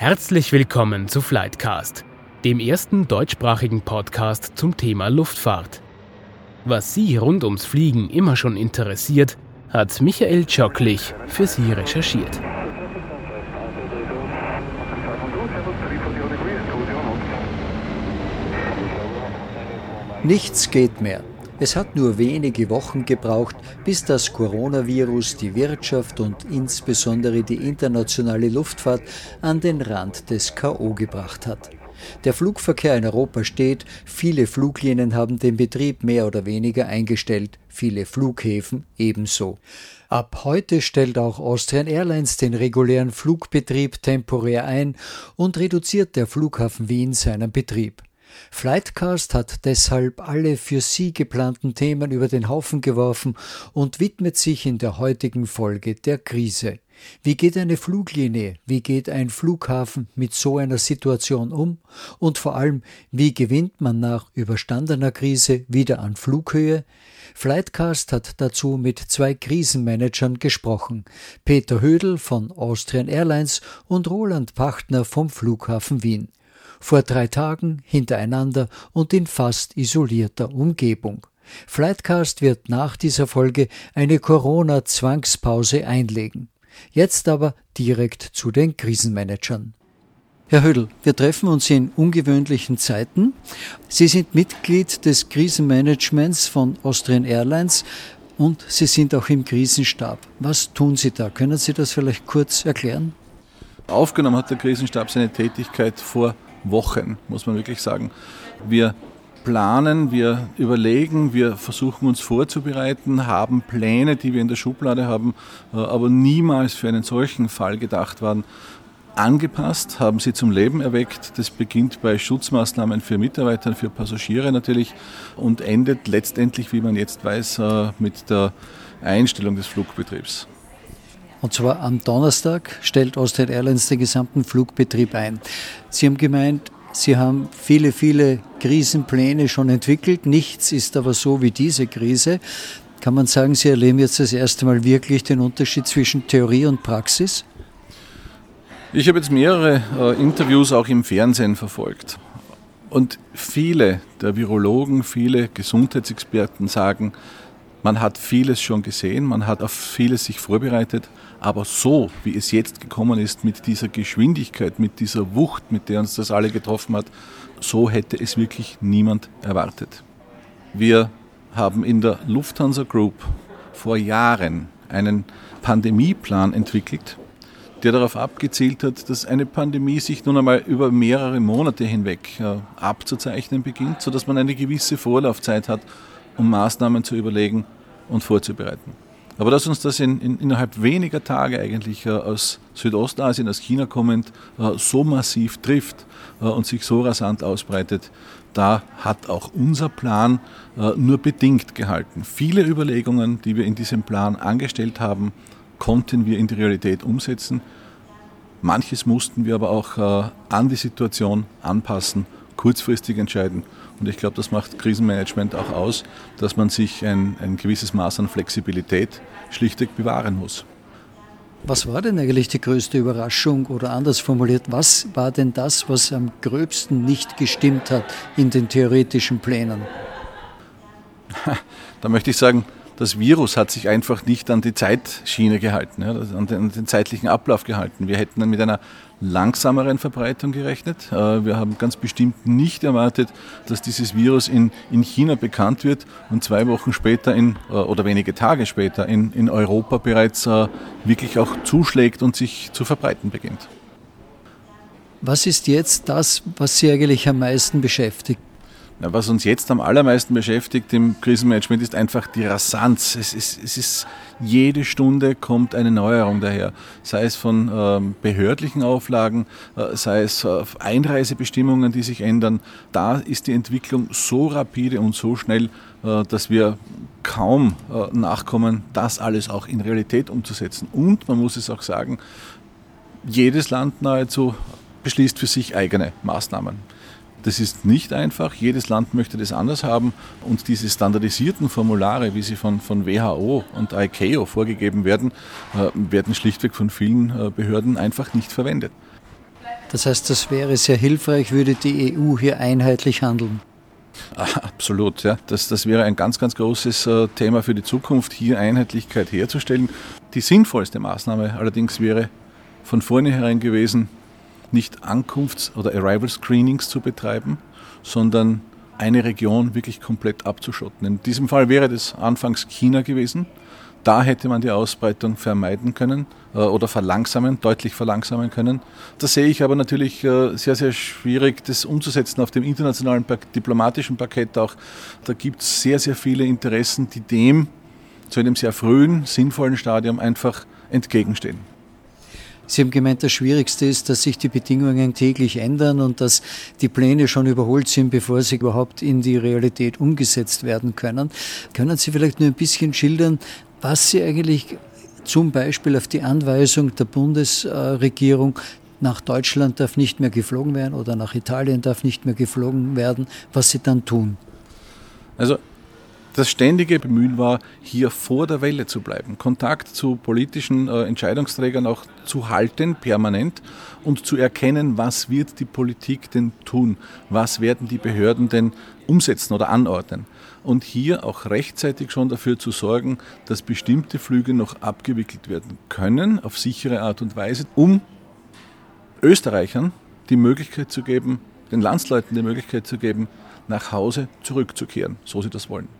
Herzlich willkommen zu Flightcast, dem ersten deutschsprachigen Podcast zum Thema Luftfahrt. Was Sie rund ums Fliegen immer schon interessiert, hat Michael Tschocklich für Sie recherchiert. Nichts geht mehr. Es hat nur wenige Wochen gebraucht, bis das Coronavirus die Wirtschaft und insbesondere die internationale Luftfahrt an den Rand des KO gebracht hat. Der Flugverkehr in Europa steht, viele Fluglinien haben den Betrieb mehr oder weniger eingestellt, viele Flughäfen ebenso. Ab heute stellt auch Austrian Airlines den regulären Flugbetrieb temporär ein und reduziert der Flughafen Wien seinen Betrieb. Flightcast hat deshalb alle für Sie geplanten Themen über den Haufen geworfen und widmet sich in der heutigen Folge der Krise. Wie geht eine Fluglinie, wie geht ein Flughafen mit so einer Situation um und vor allem, wie gewinnt man nach überstandener Krise wieder an Flughöhe? Flightcast hat dazu mit zwei Krisenmanagern gesprochen, Peter Hödel von Austrian Airlines und Roland Pachtner vom Flughafen Wien vor drei Tagen hintereinander und in fast isolierter Umgebung. Flightcast wird nach dieser Folge eine Corona-Zwangspause einlegen. Jetzt aber direkt zu den Krisenmanagern. Herr Hödel, wir treffen uns in ungewöhnlichen Zeiten. Sie sind Mitglied des Krisenmanagements von Austrian Airlines und Sie sind auch im Krisenstab. Was tun Sie da? Können Sie das vielleicht kurz erklären? Aufgenommen hat der Krisenstab seine Tätigkeit vor Wochen, muss man wirklich sagen. Wir planen, wir überlegen, wir versuchen uns vorzubereiten, haben Pläne, die wir in der Schublade haben, äh, aber niemals für einen solchen Fall gedacht waren. Angepasst, haben sie zum Leben erweckt. Das beginnt bei Schutzmaßnahmen für Mitarbeiter, für Passagiere natürlich und endet letztendlich, wie man jetzt weiß, äh, mit der Einstellung des Flugbetriebs. Und zwar am Donnerstag stellt Austrian Airlines den gesamten Flugbetrieb ein. Sie haben gemeint, Sie haben viele, viele Krisenpläne schon entwickelt. Nichts ist aber so wie diese Krise. Kann man sagen, Sie erleben jetzt das erste Mal wirklich den Unterschied zwischen Theorie und Praxis? Ich habe jetzt mehrere äh, Interviews auch im Fernsehen verfolgt. Und viele der Virologen, viele Gesundheitsexperten sagen, man hat vieles schon gesehen, man hat auf vieles sich vorbereitet, aber so, wie es jetzt gekommen ist, mit dieser Geschwindigkeit, mit dieser Wucht, mit der uns das alle getroffen hat, so hätte es wirklich niemand erwartet. Wir haben in der Lufthansa Group vor Jahren einen Pandemieplan entwickelt, der darauf abgezielt hat, dass eine Pandemie sich nun einmal über mehrere Monate hinweg äh, abzuzeichnen beginnt, sodass man eine gewisse Vorlaufzeit hat, um Maßnahmen zu überlegen und vorzubereiten. Aber dass uns das in, in, innerhalb weniger Tage eigentlich äh, aus Südostasien, aus China kommend, äh, so massiv trifft äh, und sich so rasant ausbreitet, da hat auch unser Plan äh, nur bedingt gehalten. Viele Überlegungen, die wir in diesem Plan angestellt haben, konnten wir in die Realität umsetzen. Manches mussten wir aber auch äh, an die Situation anpassen, kurzfristig entscheiden und ich glaube, das macht Krisenmanagement auch aus, dass man sich ein, ein gewisses Maß an Flexibilität schlichtweg bewahren muss. Was war denn eigentlich die größte Überraschung oder anders formuliert, was war denn das, was am gröbsten nicht gestimmt hat in den theoretischen Plänen? Da möchte ich sagen, das Virus hat sich einfach nicht an die Zeitschiene gehalten, ja, an, den, an, den, zeitlichen Ablauf gehalten. Wir hätten dann mit einer langsameren Verbreitung gerechnet. Äh, wir haben ganz bestimmt nicht erwartet, dass dieses Virus in, in China bekannt wird und zwei Wochen später in, äh, oder wenige Tage später in, in Europa bereits äh, wirklich auch zuschlägt und sich zu verbreiten beginnt. Was ist jetzt das, was Sie eigentlich am meisten beschäftigt? Was uns jetzt am allermeisten beschäftigt im Krisenmanagement ist einfach die Rasanz. Es ist, es ist jede Stunde kommt eine Neuerung daher, sei es von ähm, behördlichen Auflagen, äh, sei es äh, Einreisebestimmungen, die sich ändern. Da ist die Entwicklung so rapide und so schnell, äh, dass wir kaum äh, nachkommen, das alles auch in Realität umzusetzen. Und man muss es auch sagen, jedes Land nahezu beschließt für sich eigene Maßnahmen. Das ist nicht einfach. Jedes Land möchte das anders haben. Und diese standardisierten Formulare, wie sie von, von WHO und ICAO vorgegeben werden, äh, werden schlichtweg von vielen äh, Behörden einfach nicht verwendet. Das heißt, das wäre sehr hilfreich, würde die EU hier einheitlich handeln. Absolut, ja. Das, das wäre ein ganz, ganz großes äh, Thema für die Zukunft, hier Einheitlichkeit herzustellen. Die sinnvollste Maßnahme allerdings wäre von vornherein gewesen, nicht Ankunfts- oder Arrival-Screenings zu betreiben, sondern eine Region wirklich komplett abzuschotten. In diesem Fall wäre das anfangs China gewesen. Da hätte man die Ausbreitung vermeiden können äh, oder verlangsamen, deutlich verlangsamen können. Das sehe ich aber natürlich äh, sehr, sehr schwierig, das umzusetzen auf dem internationalen diplomatischen Parkett auch. Da gibt es sehr, sehr viele Interessen, die dem zu einem sehr frühen, sinnvollen Stadium einfach entgegenstehen. Sie haben gemeint, das Schwierigste ist, dass sich die Bedingungen täglich ändern und dass die Pläne schon überholt sind, bevor sie überhaupt in die Realität umgesetzt werden können. Können Sie vielleicht nur ein bisschen schildern, was Sie eigentlich zum Beispiel auf die Anweisung der Bundesregierung nach Deutschland darf nicht mehr geflogen werden oder nach Italien darf nicht mehr geflogen werden, was Sie dann tun? Also das ständige Bemühen war, hier vor der Welle zu bleiben, Kontakt zu politischen äh, Entscheidungsträgern auch zu halten, permanent, und zu erkennen, was wird die Politik denn tun, was werden die Behörden denn umsetzen oder anordnen. Und hier auch rechtzeitig schon dafür zu sorgen, dass bestimmte Flüge noch abgewickelt werden können, auf sichere Art und Weise, um Österreichern die Möglichkeit zu geben, den Landsleuten die Möglichkeit zu geben, nach Hause zurückzukehren, so sie das wollen.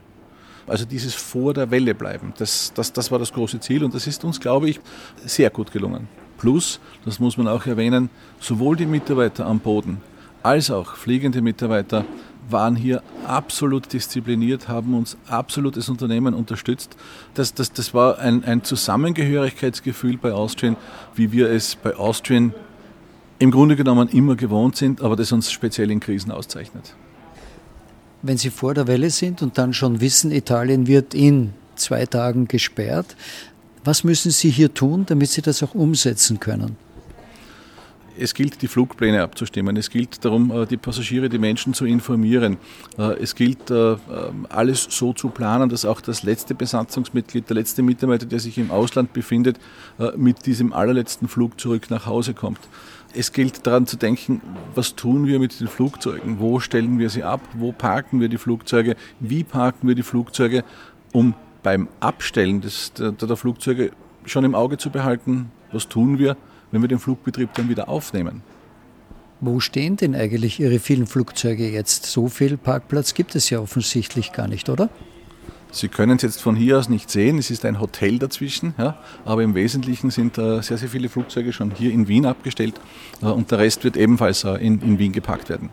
Also dieses vor der Welle bleiben, das, das, das war das große Ziel und das ist uns, glaube ich, sehr gut gelungen. Plus, das muss man auch erwähnen, sowohl die Mitarbeiter am Boden als auch fliegende Mitarbeiter waren hier absolut diszipliniert, haben uns absolut das Unternehmen unterstützt. Das, das, das war ein, ein Zusammengehörigkeitsgefühl bei Austrian, wie wir es bei Austrian im Grunde genommen immer gewohnt sind, aber das uns speziell in Krisen auszeichnet wenn Sie vor der Welle sind und dann schon wissen, Italien wird in zwei Tagen gesperrt, was müssen Sie hier tun, damit Sie das auch umsetzen können? Es gilt, die Flugpläne abzustimmen. Es gilt darum, äh, die Passagiere, die Menschen zu informieren. Äh, es gilt, äh, alles so zu planen, dass auch das letzte Besatzungsmitglied, der letzte Mitarbeiter, der sich im Ausland befindet, mit diesem allerletzten Flug zurück nach Hause kommt. Es gilt daran zu denken, was tun wir mit den Flugzeugen? Wo stellen wir sie ab? Wo parken wir die Flugzeuge? Wie parken wir die Flugzeuge, um beim Abstellen des, der, der Flugzeuge schon im Auge zu behalten, was tun wir, wenn wir den Flugbetrieb dann wieder aufnehmen? Wo stehen denn eigentlich Ihre vielen Flugzeuge jetzt? So viel Parkplatz gibt es ja offensichtlich gar nicht, oder? Sie können es jetzt von hier aus nicht sehen, es ist ein Hotel dazwischen, ja, aber im Wesentlichen sind äh, sehr, sehr viele Flugzeuge schon hier in Wien abgestellt äh, und der Rest wird ebenfalls äh, in, in Wien geparkt werden.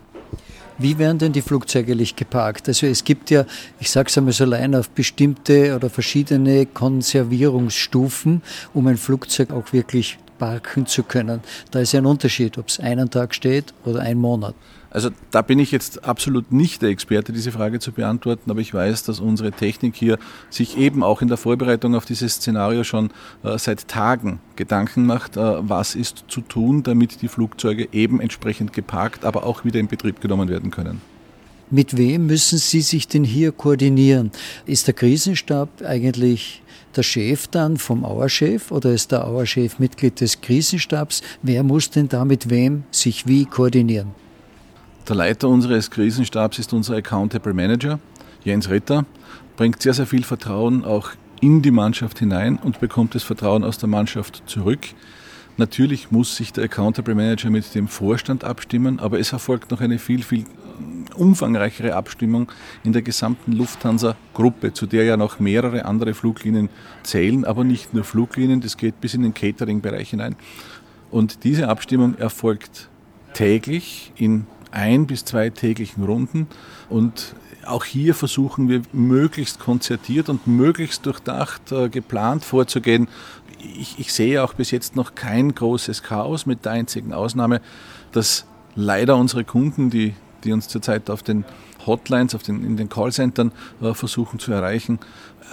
Wie werden denn die Flugzeuge nicht geparkt? Also es gibt ja, ich sage es einmal so allein, auf bestimmte oder verschiedene Konservierungsstufen, um ein Flugzeug auch wirklich parken zu können. Da ist ja ein Unterschied, ob es einen Tag steht oder einen Monat. Also da bin ich jetzt absolut nicht der Experte, diese Frage zu beantworten, aber ich weiß, dass unsere Technik hier sich eben auch in der Vorbereitung auf dieses Szenario schon äh, seit Tagen Gedanken macht, äh, was ist zu tun, damit die Flugzeuge eben entsprechend geparkt, aber auch wieder in Betrieb genommen werden können. Mit wem müssen Sie sich denn hier koordinieren? Ist der Krisenstab eigentlich der Chef dann vom Auerchef oder ist der Auerchef Mitglied des Krisenstabs? Wer muss denn da mit wem sich wie koordinieren? Der Leiter unseres Krisenstabs ist unser Accountable Manager, Jens Ritter, bringt sehr, sehr viel Vertrauen auch in die Mannschaft hinein und bekommt das Vertrauen aus der Mannschaft zurück. Natürlich muss sich der Accountable Manager mit dem Vorstand abstimmen, aber es erfolgt noch eine viel, viel umfangreichere Abstimmung in der gesamten Lufthansa-Gruppe, zu der ja noch mehrere andere Fluglinien zählen, aber nicht nur Fluglinien, das geht bis in den Catering-Bereich hinein. Und diese Abstimmung erfolgt täglich in ein bis zwei täglichen Runden. Und auch hier versuchen wir möglichst konzertiert und möglichst durchdacht, äh, geplant vorzugehen. Ich, ich, sehe auch bis jetzt noch kein großes Chaos mit der einzigen Ausnahme, dass leider unsere Kunden, die, die uns zurzeit auf den Hotlines, auf den, in den Callcentern äh, versuchen zu erreichen,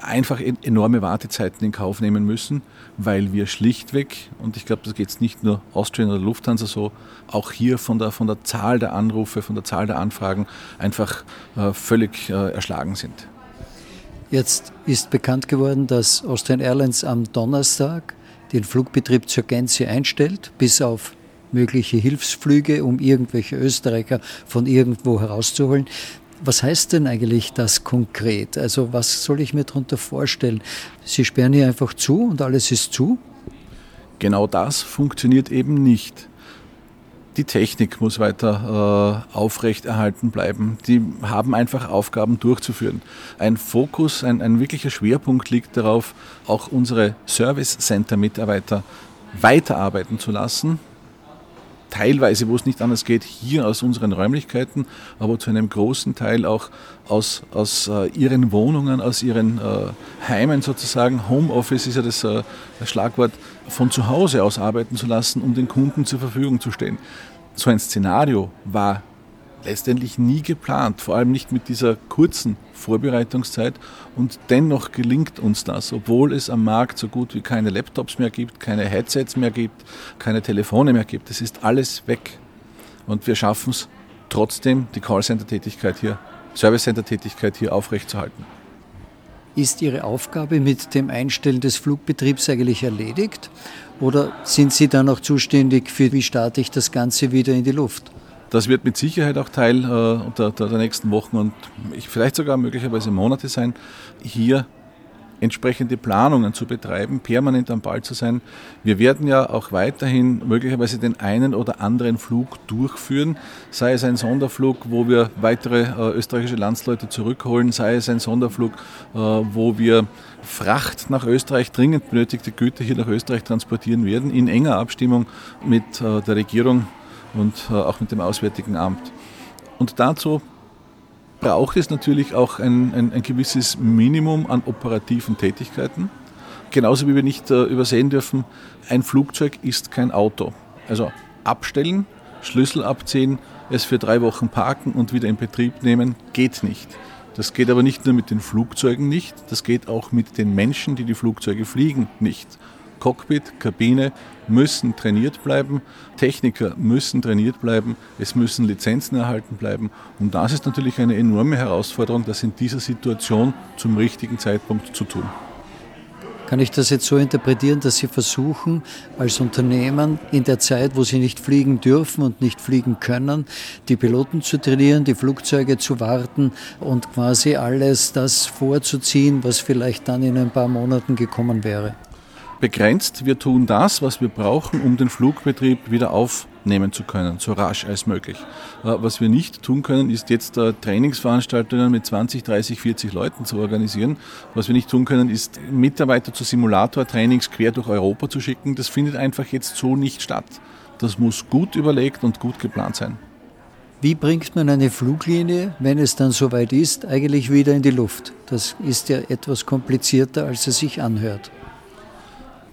einfach enorme Wartezeiten in Kauf nehmen müssen, weil wir schlichtweg, und ich glaube, das geht nicht nur Austrian oder Lufthansa so, auch hier von der, von der Zahl der Anrufe, von der Zahl der Anfragen einfach äh, völlig äh, erschlagen sind. Jetzt ist bekannt geworden, dass Austrian Airlines am Donnerstag den Flugbetrieb zur Gänze einstellt, bis auf mögliche Hilfsflüge, um irgendwelche Österreicher von irgendwo herauszuholen. Was heißt denn eigentlich das konkret? Also was soll ich mir darunter vorstellen? Sie sperren hier einfach zu und alles ist zu? Genau das funktioniert eben nicht. Die Technik muss weiter äh, aufrechterhalten bleiben. Die haben einfach Aufgaben durchzuführen. Ein Fokus, ein, ein wirklicher Schwerpunkt liegt darauf, auch unsere Service Center Mitarbeiter weiterarbeiten zu lassen, teilweise, wo es nicht anders geht, hier aus unseren Räumlichkeiten, aber zu einem großen Teil auch aus, aus äh, ihren Wohnungen, aus ihren äh, Heimen sozusagen. Homeoffice ist ja das äh, Schlagwort, von zu Hause aus arbeiten zu lassen, um den Kunden zur Verfügung zu stehen. So ein Szenario war letztendlich nie geplant, vor allem nicht mit dieser kurzen Vorbereitungszeit. Und dennoch gelingt uns das, obwohl es am Markt so gut wie keine Laptops mehr gibt, keine Headsets mehr gibt, keine Telefone mehr gibt. Es ist alles weg. Und wir schaffen es trotzdem, die Callcenter-Tätigkeit hier, Service-Center-Tätigkeit hier aufrechtzuerhalten. Ist Ihre Aufgabe mit dem Einstellen des Flugbetriebs eigentlich erledigt? Oder sind Sie dann noch zuständig für, wie starte ich das Ganze wieder in die Luft? Das wird mit Sicherheit auch Teil äh, der, der, nächsten Wochen und vielleicht sogar möglicherweise Monate sein, hier entsprechende Planungen zu betreiben, permanent am Ball zu sein. Wir werden ja auch weiterhin möglicherweise den einen oder anderen Flug durchführen, sei es ein Sonderflug, wo wir weitere äh, österreichische Landsleute zurückholen, sei es ein Sonderflug, äh, wo wir Fracht nach Österreich, dringend benötigte Güter hier nach Österreich transportieren werden, in enger Abstimmung mit äh, der Regierung und äh, auch mit dem Auswärtigen Amt. Und dazu braucht es natürlich auch ein, ein, ein gewisses Minimum an operativen Tätigkeiten. Genauso wie wir nicht äh, übersehen dürfen, ein Flugzeug ist kein Auto. Also abstellen, Schlüssel abziehen, es für drei Wochen parken und wieder in Betrieb nehmen, geht nicht. Das geht aber nicht nur mit den Flugzeugen nicht, das geht auch mit den Menschen, die die Flugzeuge fliegen, nicht. Cockpit, Kabine müssen trainiert bleiben, Techniker müssen trainiert bleiben, es müssen Lizenzen erhalten bleiben. Und das ist natürlich eine enorme Herausforderung, das in dieser Situation zum richtigen Zeitpunkt zu tun. Kann ich das jetzt so interpretieren, dass Sie versuchen, als Unternehmen in der Zeit, wo Sie nicht fliegen dürfen und nicht fliegen können, die Piloten zu trainieren, die Flugzeuge zu warten und quasi alles das vorzuziehen, was vielleicht dann in ein paar Monaten gekommen wäre? Begrenzt. Wir tun das, was wir brauchen, um den Flugbetrieb wieder aufnehmen zu können, so rasch als möglich. Äh, was wir nicht tun können, ist jetzt äh, Trainingsveranstaltungen mit 20, 30, 40 Leuten zu organisieren. Was wir nicht tun können, ist Mitarbeiter zu Simulator-Trainings quer durch Europa zu schicken. Das findet einfach jetzt so nicht statt. Das muss gut überlegt und gut geplant sein. Wie bringt man eine Fluglinie, wenn es dann soweit ist, eigentlich wieder in die Luft? Das ist ja etwas komplizierter, als es sich anhört.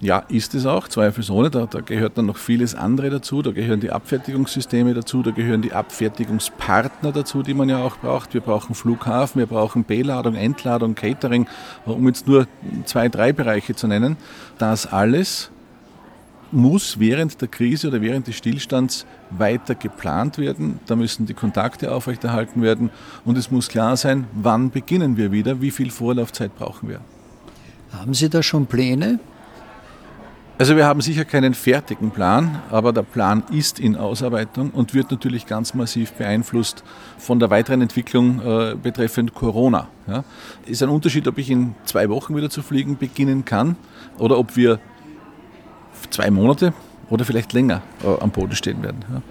Ja, ist es auch, zweifelsohne. Da, da gehört dann noch vieles andere dazu. Da gehören die Abfertigungssysteme dazu, da gehören die Abfertigungspartner dazu, die man ja auch braucht. Wir brauchen Flughafen, wir brauchen Beladung, Entladung, Catering, um jetzt nur zwei, drei Bereiche zu nennen. Das alles muss während der Krise oder während des Stillstands weiter geplant werden. Da müssen die Kontakte aufrechterhalten werden und es muss klar sein, wann beginnen wir wieder, wie viel Vorlaufzeit brauchen wir. Haben Sie da schon Pläne? Also wir haben sicher keinen fertigen Plan, aber der Plan ist in Ausarbeitung und wird natürlich ganz massiv beeinflusst von der weiteren Entwicklung äh, betreffend Corona. Ja. Ist ein Unterschied, ob ich in zwei Wochen wieder zu fliegen beginnen kann oder ob wir zwei Monate oder vielleicht länger äh, am Boden stehen werden. Ja.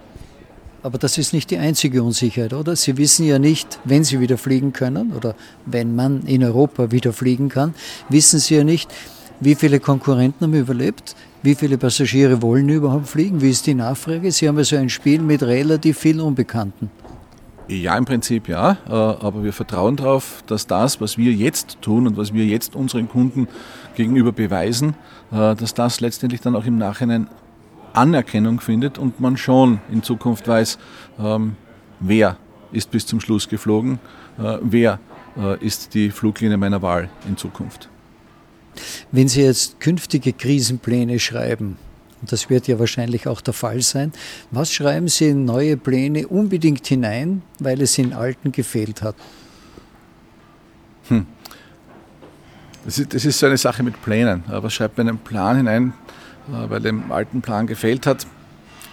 Aber das ist nicht die einzige Unsicherheit, oder? Sie wissen ja nicht, wenn Sie wieder fliegen können oder wenn man in Europa wieder fliegen kann, wissen Sie ja nicht, wie viele Konkurrenten haben überlebt? Wie viele Passagiere wollen überhaupt fliegen? Wie ist die Nachfrage? Sie haben also ein Spiel mit relativ vielen Unbekannten. Ja, im Prinzip ja, äh, aber wir vertrauen darauf, dass das, was wir jetzt tun und was wir jetzt unseren Kunden gegenüber beweisen, äh, dass das letztendlich dann auch im Nachhinein Anerkennung findet und man schon in Zukunft weiß, ähm, wer ist bis zum Schluss geflogen, äh, wer ist die Fluglinie meiner Wahl in Zukunft. Wenn Sie jetzt künftige Krisenpläne schreiben, und das wird ja wahrscheinlich auch der Fall sein, was schreiben Sie in neue Pläne unbedingt hinein, weil es in alten gefehlt hat? Hm. Das, ist, das ist so eine Sache mit Plänen. Was schreibt man einen Plan hinein, äh, weil dem alten Plan gefehlt hat?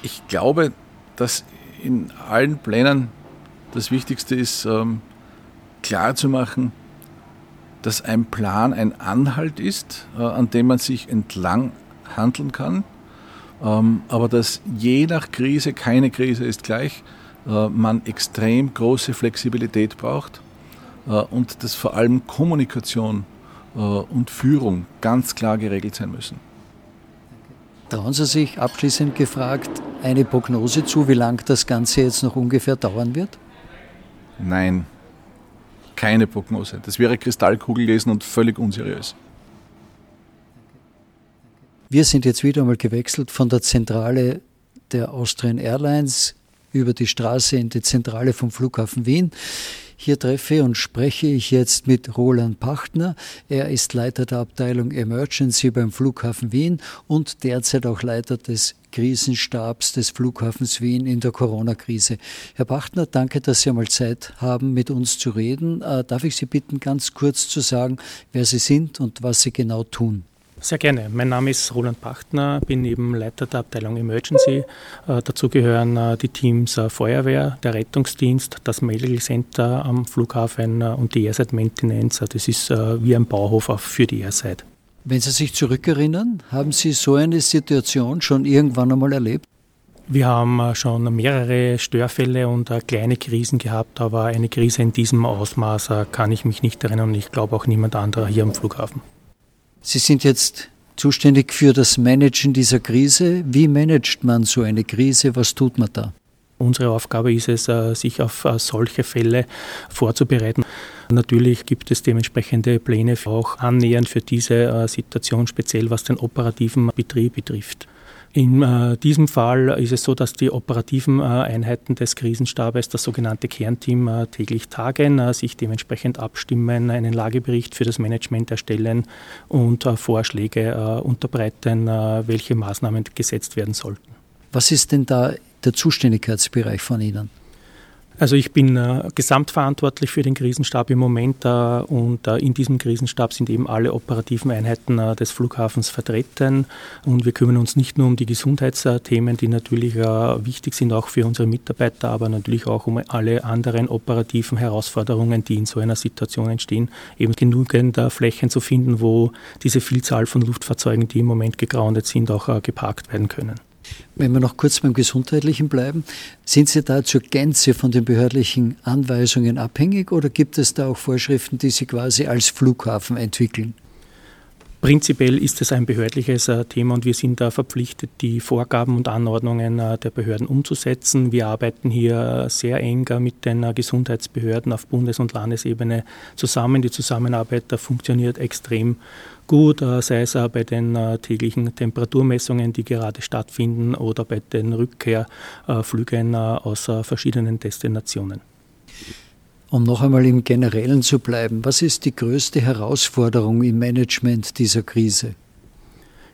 Ich glaube, dass in allen Plänen das Wichtigste ist, ähm, klarzumachen, dass ein Plan ein Anhalt ist, äh, an dem man sich entlang handeln kann, ähm, aber dass je nach Krise, keine Krise ist gleich, äh, man extrem große Flexibilität braucht äh, und dass vor allem Kommunikation und Führung ganz klar geregelt sein müssen. Trauen Sie sich abschließend gefragt eine Prognose zu, wie lang das Ganze jetzt noch ungefähr dauern wird? Nein, keine Prognose. Das wäre Kristallkugel lesen und völlig unseriös. Wir sind jetzt wieder einmal gewechselt von der Zentrale der Austrian Airlines über die Straße in die Zentrale vom Flughafen Wien. Hier treffe und spreche ich jetzt mit Roland Pachtner. Er ist Leiter der Abteilung Emergency beim Flughafen Wien und derzeit auch Leiter des Krisenstabs des Flughafens Wien in der Corona-Krise. Herr Pachtner, danke, dass Sie einmal Zeit haben, mit uns zu reden. Äh, darf ich Sie bitten, ganz kurz zu sagen, wer Sie sind und was Sie genau tun? Sehr gerne. Mein Name ist Roland Pachtner, bin eben Leiter der Abteilung Emergency. Äh, dazu gehören äh, die Teams äh, Feuerwehr, der Rettungsdienst, das Medical Center am Flughafen äh, und die Airside Maintenance. Das ist äh, wie ein Bauhof auch für die Airside. Wenn Sie sich zurückerinnern, haben Sie so eine Situation schon irgendwann einmal erlebt? Wir haben äh, schon mehrere Störfälle und kleine Krisen gehabt, aber eine Krise in diesem Ausmaß kann ich mich nicht erinnern und ich glaube auch niemand anderer hier am Flughafen. Sie sind jetzt zuständig für das Managen dieser Krise. Wie managt man so eine Krise? Was tut man da? Unsere Aufgabe ist es, äh, sich auf äh, solche Fälle vorzubereiten. Natürlich gibt es dementsprechende Pläne auch annähernd für diese äh, Situation, speziell was den operativen Betrieb betrifft. In diesem Fall ist es so, dass die operativen Einheiten des Krisenstabes, das sogenannte Kernteam, täglich tagen, sich dementsprechend abstimmen, einen Lagebericht für das Management erstellen und Vorschläge unterbreiten, welche Maßnahmen gesetzt werden sollten. Was ist denn da der Zuständigkeitsbereich von Ihnen? Also ich bin äh, gesamtverantwortlich für den Krisenstab im Moment äh, und äh, in diesem Krisenstab sind eben alle operativen Einheiten äh, des Flughafens vertreten und wir kümmern uns nicht nur um die Gesundheitsthemen, die natürlich äh, wichtig sind auch für unsere Mitarbeiter, aber natürlich auch um alle anderen operativen Herausforderungen, die in so einer Situation entstehen, eben genügend äh, Flächen zu finden, wo diese Vielzahl von Luftfahrzeugen, die im Moment gegroundet sind, auch geparkt werden können. Wenn wir noch kurz beim Gesundheitlichen bleiben, sind Sie da zur Gänze von den behördlichen Anweisungen abhängig oder gibt es da auch Vorschriften, die Sie quasi als Flughafen entwickeln? Prinzipiell ist es ein behördliches äh, Thema und wir sind da verpflichtet, die Vorgaben und Anordnungen äh, der Behörden umzusetzen. Wir arbeiten hier äh, sehr eng mit den Gesundheitsbehörden auf Bundes- und Landesebene zusammen. Die Zusammenarbeit funktioniert extrem gut, sei es bei den täglichen Temperaturmessungen, die gerade stattfinden, oder bei den Rückkehrflügen aus verschiedenen Destinationen. Um noch einmal im Generellen zu bleiben, was ist die größte Herausforderung im Management dieser Krise?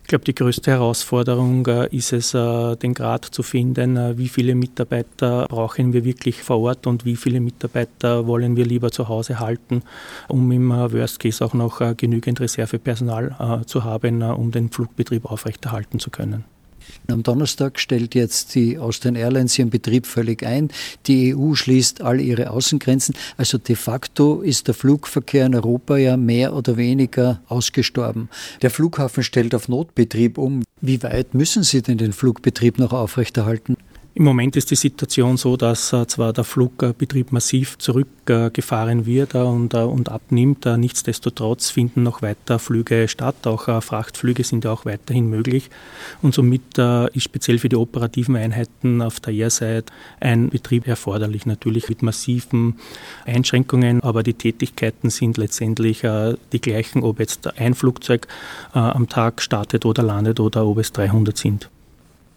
Ich glaube, die größte Herausforderung äh, ist es, äh, den Grad zu finden, äh, wie viele Mitarbeiter brauchen wir wirklich vor Ort und wie viele Mitarbeiter wollen wir lieber zu Hause halten, um im Worst Case auch noch genügend Reservepersonal zu haben, um den Flugbetrieb aufrechterhalten zu können. Am Donnerstag stellt jetzt die Austrian Airlines ihren Betrieb völlig ein. Die EU schließt all ihre Außengrenzen. Also de facto ist der Flugverkehr in Europa ja mehr oder weniger ausgestorben. Der Flughafen stellt auf Notbetrieb um. Wie weit müssen Sie denn den Flugbetrieb noch aufrechterhalten? Im Moment ist die Situation so, dass äh, zwar der Flugbetrieb massiv zurückgefahren wird äh, und, äh, und abnimmt, nichtsdestotrotz finden noch weiter Flüge statt. Auch Frachtflüge sind ja auch weiterhin möglich. Und somit ist speziell für die operativen Einheiten auf der Airseite ein Betrieb erforderlich, natürlich mit massiven Einschränkungen, aber die Tätigkeiten sind letztendlich die gleichen, ob jetzt ein Flugzeug am Tag startet oder landet oder ob es 300 sind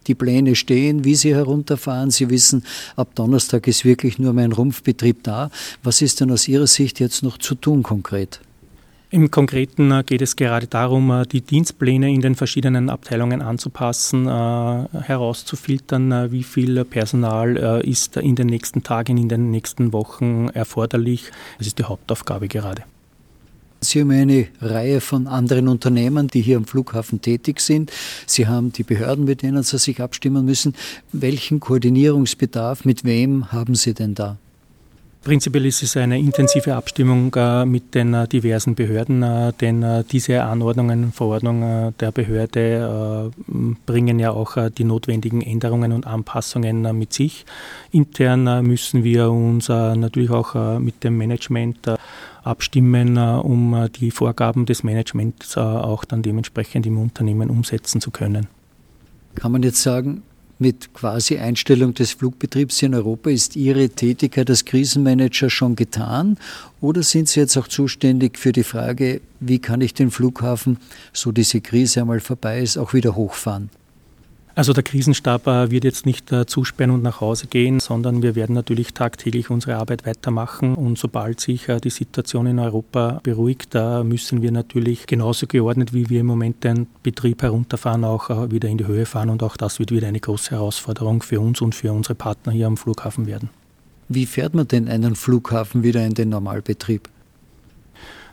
die Pläne stehen, wie sie herunterfahren. Sie wissen, ab Donnerstag ist wirklich nur mein Rumpfbetrieb da. Was ist denn aus Ihrer Sicht jetzt noch zu tun konkret? Im Konkreten äh, geht es gerade darum, äh, die Dienstpläne in den verschiedenen Abteilungen anzupassen, äh, herauszufiltern, wie viel Personal ist in den nächsten Tagen, in den nächsten Wochen erforderlich. Das ist die Hauptaufgabe gerade. Sie haben eine Reihe von anderen Unternehmen, die hier am Flughafen tätig sind. Sie haben die Behörden, mit denen Sie sich abstimmen müssen. Welchen Koordinierungsbedarf, mit wem haben Sie denn da? Prinzipiell ist es eine intensive Abstimmung äh, mit den äh, diversen Behörden, äh, denn diese Anordnungen, Verordnungen der Behörde bringen ja auch die notwendigen Änderungen und Anpassungen mit sich. Intern müssen wir uns natürlich auch mit dem Management abstimmen, um die Vorgaben des Managements auch dann dementsprechend im Unternehmen umsetzen zu können. Kann man jetzt sagen, mit quasi Einstellung des Flugbetriebs in Europa ist Ihre Tätigkeit als Krisenmanager schon getan? Oder sind Sie jetzt auch zuständig für die Frage, wie kann ich den Flughafen, so diese Krise einmal vorbei ist, auch wieder hochfahren? Also der Krisenstab äh, wird jetzt nicht äh, zusperren und nach Hause gehen, sondern wir werden natürlich tagtäglich unsere Arbeit weitermachen. Und sobald sich äh, die Situation in Europa beruhigt, müssen wir natürlich genauso geordnet, wie wir im Moment den Betrieb herunterfahren, auch wieder in die Höhe fahren. Und auch das wird wieder eine große Herausforderung für uns und für unsere Partner hier am Flughafen werden. Wie fährt man denn einen Flughafen wieder in den Normalbetrieb?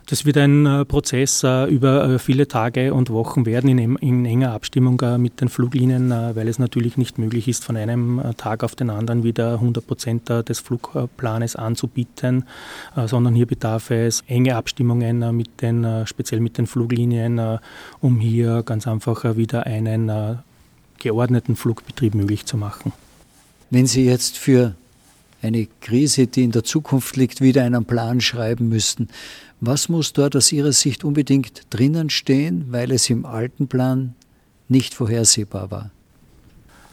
Das wird ein äh, Prozess äh, über äh, viele Tage und Wochen werden in, enger Abstimmung mit den Fluglinien, weil es natürlich nicht möglich ist, von einem Tag auf den anderen wieder 100 Prozent des Flugplanes anzubieten, sondern hier bedarf es enge Abstimmungen mit den, speziell mit den Fluglinien, um hier ganz einfach wieder einen geordneten Flugbetrieb möglich zu machen. Wenn Sie jetzt für eine Krise, die in der Zukunft liegt, wieder einen Plan schreiben müssten. Was muss dort aus Ihrer Sicht unbedingt drinnen stehen, weil es im alten Plan nicht vorhersehbar war?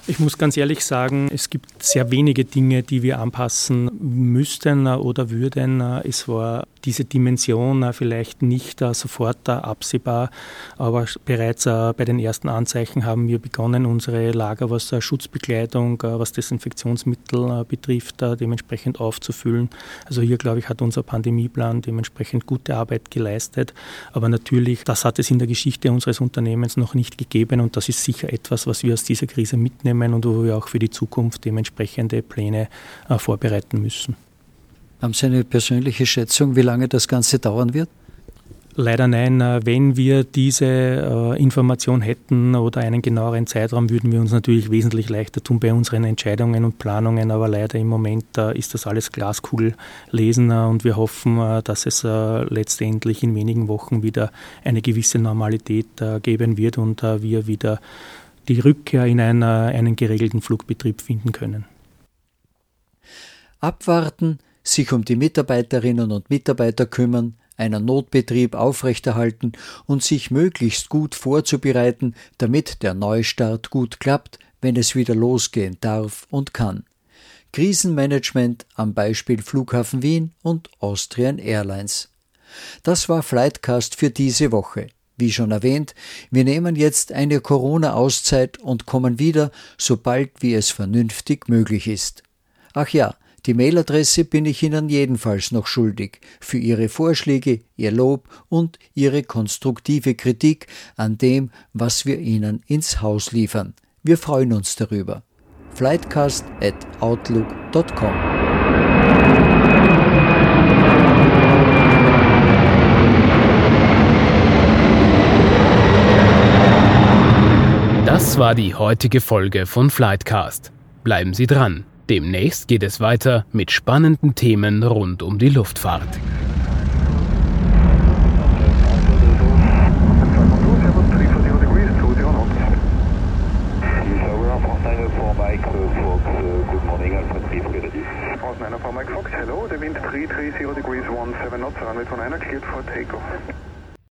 Ich muss ganz ehrlich sagen, es gibt sehr wenige Dinge, die wir anpassen müssten oder würden. Es war diese Dimension vielleicht nicht sofort absehbar, aber bereits bei den ersten Anzeichen haben wir begonnen, unsere Lager, was Schutzbekleidung, was Desinfektionsmittel betrifft, dementsprechend aufzufüllen. Also hier, glaube ich, hat unser Pandemieplan dementsprechend gute Arbeit geleistet. Aber natürlich, das hat es in der Geschichte unseres Unternehmens noch nicht gegeben und das ist sicher etwas, was wir aus dieser Krise mitnehmen mitnehmen und wo wir auch für die Zukunft dementsprechende Pläne äh, vorbereiten müssen. Haben Sie eine persönliche Schätzung, wie lange das Ganze dauern wird? Leider nein. Äh, wenn wir diese äh, Information hätten oder einen genaueren Zeitraum, würden wir uns natürlich wesentlich leichter tun bei unseren Entscheidungen und Planungen. Aber leider im Moment ist das alles Glaskugel lesen und wir hoffen, dass es letztendlich in wenigen Wochen wieder eine gewisse Normalität geben wird und wir wieder die Rückkehr in einer, einen geregelten Flugbetrieb finden können. Abwarten, sich um die Mitarbeiterinnen und Mitarbeiter kümmern, einen Notbetrieb aufrechterhalten und sich möglichst gut vorzubereiten, damit der Neustart gut klappt, wenn es wieder losgehen darf und kann. Krisenmanagement am Beispiel Flughafen Wien und Austrian Airlines. Das war Flightcast für diese Woche. Wie schon erwähnt, wir nehmen jetzt eine Corona-Auszeit und kommen wieder, sobald wie es vernünftig möglich ist. Ach ja, die Mailadresse bin ich Ihnen jedenfalls noch schuldig für Ihre Vorschläge, Ihr Lob und Ihre konstruktive Kritik an dem, was wir Ihnen ins Haus liefern. Wir freuen uns darüber. flightcast at outlook.com Das war die heutige Folge von Flightcast. Bleiben Sie dran. Demnächst geht es weiter mit spannenden Themen rund um die Luftfahrt. Fox, hello, the wind 330 degrees 17 knots, runway 29 cleared for takeoff.